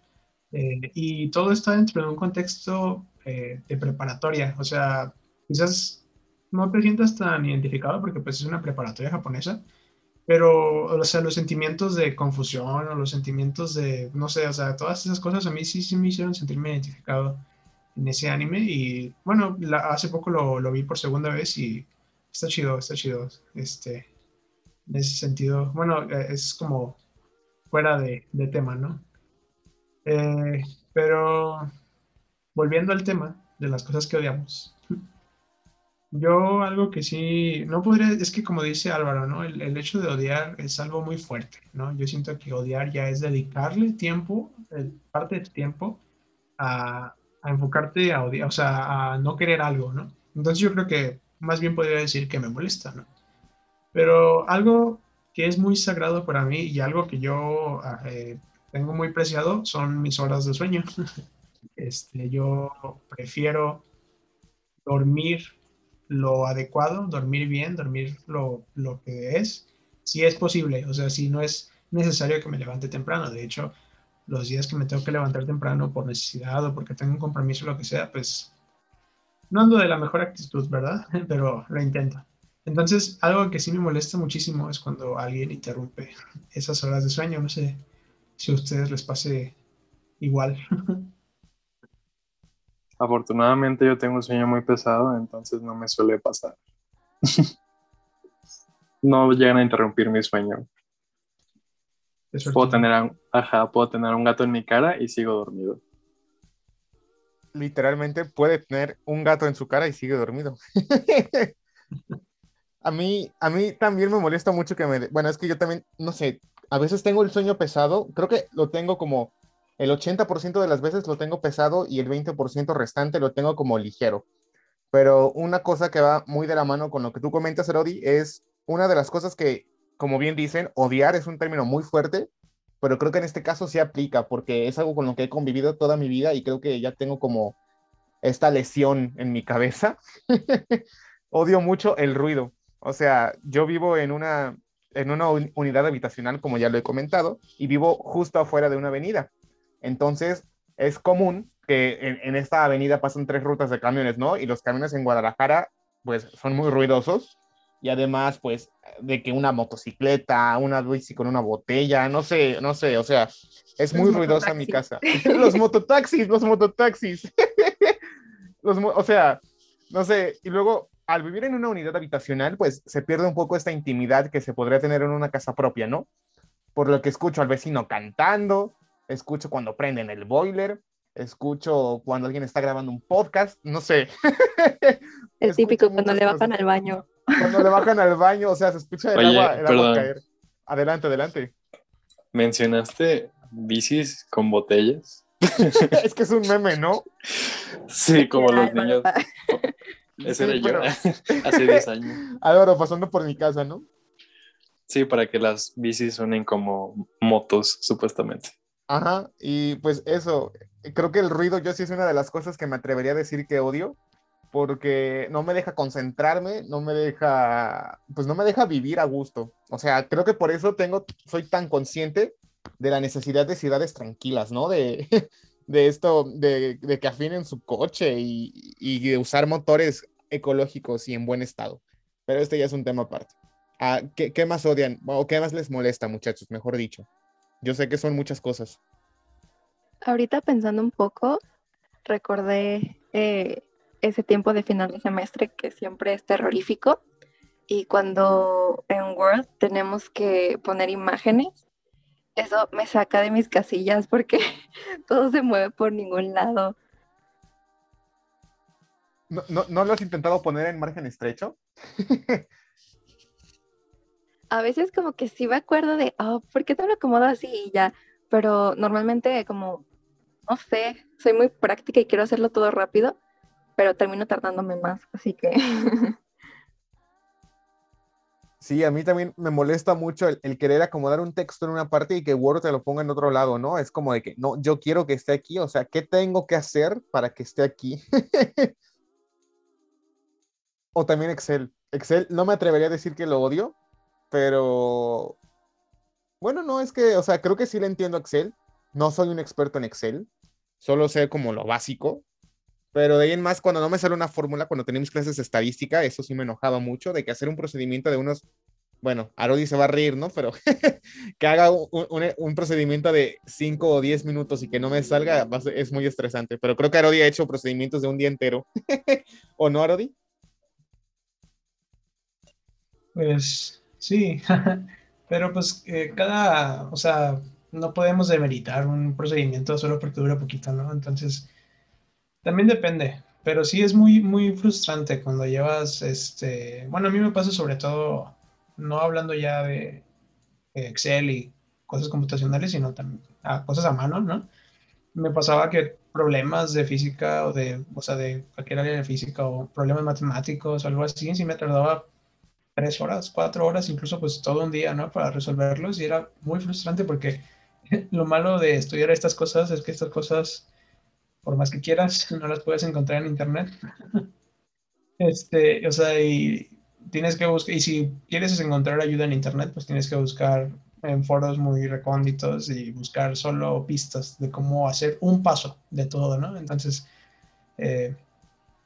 Eh, y todo está dentro de un contexto eh, de preparatoria. O sea, quizás no te sientas tan identificado porque pues es una preparatoria japonesa, pero o sea, los sentimientos de confusión o los sentimientos de, no sé, o sea, todas esas cosas a mí sí, sí me hicieron sentirme identificado en ese anime y bueno, hace poco lo, lo vi por segunda vez y está chido, está chido. Este, en ese sentido, bueno, eh, es como fuera de, tema, ¿no? Eh, pero volviendo al tema de las cosas que odiamos. Yo algo que sí, no podría, es que como dice Álvaro, ¿no? El, el, hecho de odiar es algo muy fuerte, ¿no? Yo siento que odiar ya es dedicarle tiempo, parte de tu tiempo, a, a enfocarte a odiar, o sea, a no querer algo, ¿no? Entonces yo creo que más bien podría decir que me molesta, ¿no? Pero algo que es muy sagrado para mí y algo que yo ah, eh, tengo muy preciado son mis horas de sueño. Este, yo prefiero dormir lo adecuado, dormir bien, dormir lo, lo que es, si es posible, o sea, si no es necesario que me levante temprano. De hecho, los días que me tengo que levantar temprano por necesidad o porque tengo un compromiso o lo que sea, pues no ando de la mejor actitud, ¿verdad? Pero lo intento. Entonces, algo que sí me molesta muchísimo es cuando alguien interrumpe esas horas de sueño. No sé si a ustedes les pase igual. Afortunadamente yo tengo un sueño muy pesado, entonces no me suele pasar. no llegan a interrumpir mi sueño. Puedo tener, ajá, puedo tener un gato en mi cara y sigo dormido literalmente puede tener un gato en su cara y sigue dormido. a mí, a mí también me molesta mucho que me, bueno, es que yo también, no sé, a veces tengo el sueño pesado, creo que lo tengo como el 80% de las veces lo tengo pesado y el 20% restante lo tengo como ligero. Pero una cosa que va muy de la mano con lo que tú comentas, Erodi, es una de las cosas que, como bien dicen, odiar es un término muy fuerte, pero creo que en este caso sí aplica porque es algo con lo que he convivido toda mi vida y creo que ya tengo como esta lesión en mi cabeza. Odio mucho el ruido. O sea, yo vivo en una, en una unidad habitacional, como ya lo he comentado, y vivo justo afuera de una avenida. Entonces, es común que en, en esta avenida pasan tres rutas de camiones, ¿no? Y los camiones en Guadalajara, pues son muy ruidosos y además, pues, de que una motocicleta, una bici con una botella, no sé, no sé, o sea, es muy Los ruidosa mi casa. los mototaxis, los mototaxis. los, o sea, no sé, y luego al vivir en una unidad habitacional, pues se pierde un poco esta intimidad que se podría tener en una casa propia, ¿no? Por lo que escucho al vecino cantando, escucho cuando prenden el boiler, escucho cuando alguien está grabando un podcast, no sé. El típico cuando le bajan cosas. al baño. Cuando le bajan al baño, o sea, se escucha el, Oye, agua, el agua perdón. caer. Adelante, adelante. ¿Mencionaste bicis con botellas? es que es un meme, ¿no? Sí, como los niños. Ese Sí, era yo hace 10 años. Álvaro pasando por mi casa, ¿no? Sí, para que las bicis suenen como motos, supuestamente. Ajá, y pues eso, creo que el ruido yo sí es una de las cosas que me atrevería a decir que odio, porque no me deja concentrarme, no me deja, pues no me deja vivir a gusto. O sea, creo que por eso tengo, soy tan consciente de la necesidad de ciudades tranquilas, ¿no? De, de esto, de, de que afinen su coche y, y de usar motores ecológicos y en buen estado. Pero este ya es un tema aparte. Ah, ¿qué, qué más odian? O qué más les molesta, muchachos, mejor dicho? Yo sé que son muchas cosas. Ahorita pensando un poco, recordé eh, ese tiempo de final de semestre que siempre es terrorífico. Y cuando en Word tenemos que poner imágenes, eso me saca de mis casillas porque todo se mueve por ningún lado. ¿No, no, no lo has intentado poner en margen estrecho? A veces como que sí me acuerdo de, oh, ¿por qué no lo acomodo así y ya? Pero normalmente como, no sé, soy muy práctica y quiero hacerlo todo rápido, pero termino tardándome más, así que Sí, a mí también me molesta mucho el, querer acomodar un texto en una parte y que Word te lo ponga en otro lado, ¿no? Es como de que, no, yo quiero que esté aquí, o sea, ¿qué tengo que hacer para que esté aquí? o también Excel. Excel, no me atrevería a decir que lo odio, pero bueno, no, es que, o sea, creo que sí le entiendo Excel. No soy un experto en Excel, solo sé como lo básico, pero de ahí en más, cuando no me sale una fórmula, cuando tenemos clases de estadística, eso sí me enojaba mucho, de que hacer un procedimiento de unos, bueno, Arodi se va a reír, ¿no? Pero que haga un, un- un procedimiento de 5 o 10 minutos y que no me salga, ser- es muy estresante. Pero creo que Arodi ha hecho procedimientos de un día entero. ¿O no, Arodi? Pues sí, pero pues eh, cada, o sea, no podemos demeritar un procedimiento solo porque dura poquito, ¿no? Entonces, también depende, pero sí es muy, muy frustrante cuando llevas, este, bueno, a mí me pasa sobre todo, no hablando ya de Excel y cosas computacionales, sino también a cosas a mano, ¿no? Me pasaba que problemas de física o de, o sea, de cualquier área de física o problemas matemáticos o algo así, sí me tardaba tres horas, cuatro horas, incluso pues todo un día, ¿no? Para resolverlos y era muy frustrante porque lo malo de estudiar estas cosas es que estas cosas, por más que quieras, no las puedes encontrar en internet. Este, o sea, y tienes que buscar, y si quieres encontrar ayuda en internet, pues tienes que buscar en foros muy recónditos y buscar solo pistas de cómo hacer un paso de todo, ¿no? Entonces, eh,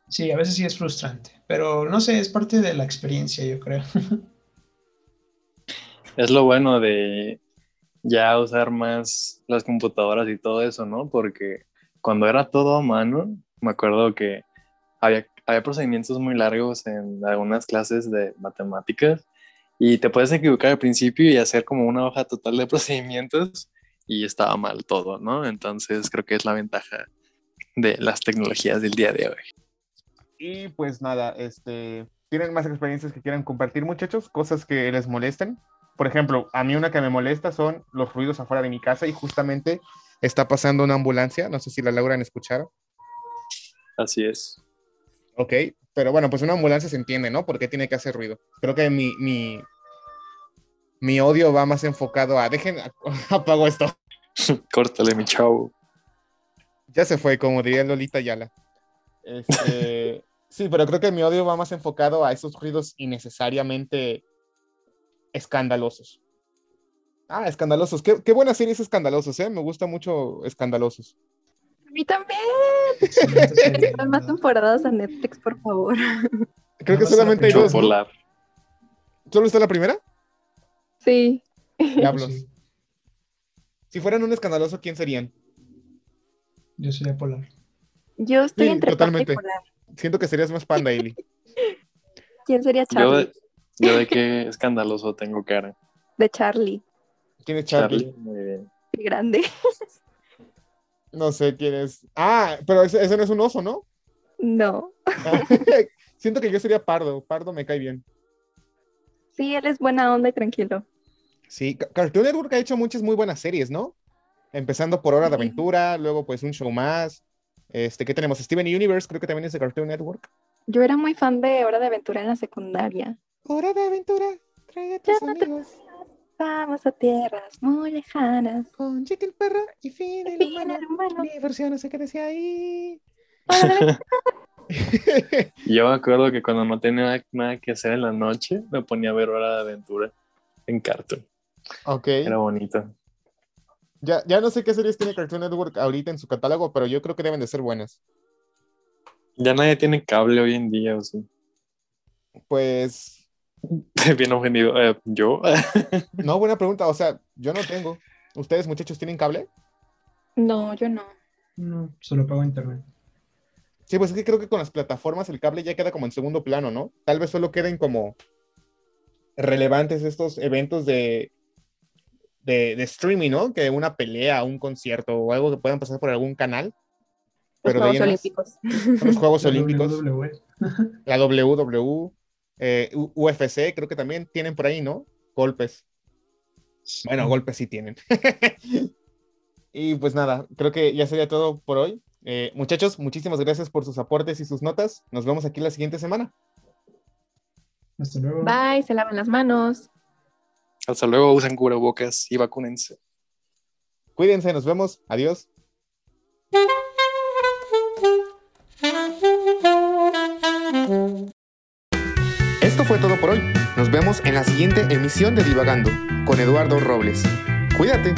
sí, a veces sí es frustrante, pero no sé, es parte de la experiencia, yo creo. Es lo bueno de ya usar más las computadoras y todo eso, ¿no? Porque cuando era todo a mano, me acuerdo que había, había procedimientos muy largos en algunas clases de matemáticas y te puedes equivocar al principio y hacer como una hoja total de procedimientos y estaba mal todo, ¿no? Entonces creo que es la ventaja de las tecnologías del día de hoy. Y pues nada, este, ¿tienen más experiencias que quieran compartir, muchachos? Cosas que les molesten. Por ejemplo, a mí una que me molesta son los ruidos afuera de mi casa y justamente está pasando una ambulancia. No sé si la logran escuchar. Así es. Ok, pero bueno, pues una ambulancia se entiende, ¿no? Porque tiene que hacer ruido. Creo que mi, mi, mi odio va más enfocado a, dejen, apago esto. Córtale, mi chavo. Ya se fue, como diría Lolita Yala. Este, sí, pero creo que mi odio va más enfocado a esos ruidos innecesariamente escandalosos. Ah, escandalosos. Qué, qué buena serie es Escandalosos, ¿eh? Me gusta mucho Escandalosos. mí también. La más temporadas a Netflix, por favor. Creo que solamente hay dos. ¿Solo está la primera? Sí. Diablos. Sí, Si fueran un escandaloso, ¿quién serían? yo soy polar. Yo estoy Sí, entre totalmente. Polar. Siento que serías más panda, Eli. ¿Quién sería Yo Charlie? de, yo de qué escandaloso tengo cara. De Charlie. ¿Quién es Charlie? Charlie. Muy bien. Grande. No sé quién es. Ah, pero ese, ese no es un oso, ¿no? No. Siento que yo sería Pardo. Pardo me cae bien. Sí, él es buena onda y tranquilo. Sí, Ca- Cartoon Network ha hecho muchas muy buenas series, ¿no? Empezando por Hora de Sí. Aventura, luego pues un show más. Este, ¿qué tenemos? Steven Universe, creo que también es de Cartoon Network. Yo era muy fan de Hora de Aventura en la secundaria. Hora de Aventura, trae a tus Ya no te- amigos Vamos a tierras muy lejanas. con Jake el perro y Finn el Fin humano. el humano. Diversión se crece ahí. Hora de Aventura. Yo me acuerdo que cuando no tenía nada, nada que hacer en la noche, me ponía a ver Hora de Aventura en Cartoon. ok. Era bonito. Ya, ya no sé qué series tiene Cartoon Network ahorita en su catálogo, pero yo creo que deben de ser buenas. Ya nadie tiene cable hoy en día, o sí. Pues, Bien ofendido. Eh, ¿Yo? no, buena pregunta. O sea, yo no tengo. ¿Ustedes, muchachos, tienen cable? No, yo no. No, solo pago internet. Sí, pues es que creo que con las plataformas el cable ya queda como en segundo plano, ¿no? Tal vez solo queden como relevantes estos eventos de, de, de streaming, ¿no? Que una pelea, un concierto o algo que puedan pasar por algún canal. Los Pero de ahí Juegos Olímpicos. los Juegos La Olímpicos, WWE. la WWE, eh, UFC, creo que también tienen por ahí, ¿no? Golpes. Bueno, golpes sí tienen. y pues nada, creo que ya sería todo por hoy. Eh, muchachos, muchísimas gracias por sus aportes y sus notas. Nos vemos aquí la siguiente semana. Hasta luego. Bye, se lavan las manos. Hasta luego, usen cubrebocas y vacúnense. Cuídense, nos vemos. Adiós. Esto fue todo por hoy. Nos vemos en la siguiente emisión de Divagando con Eduardo Robles. Cuídate.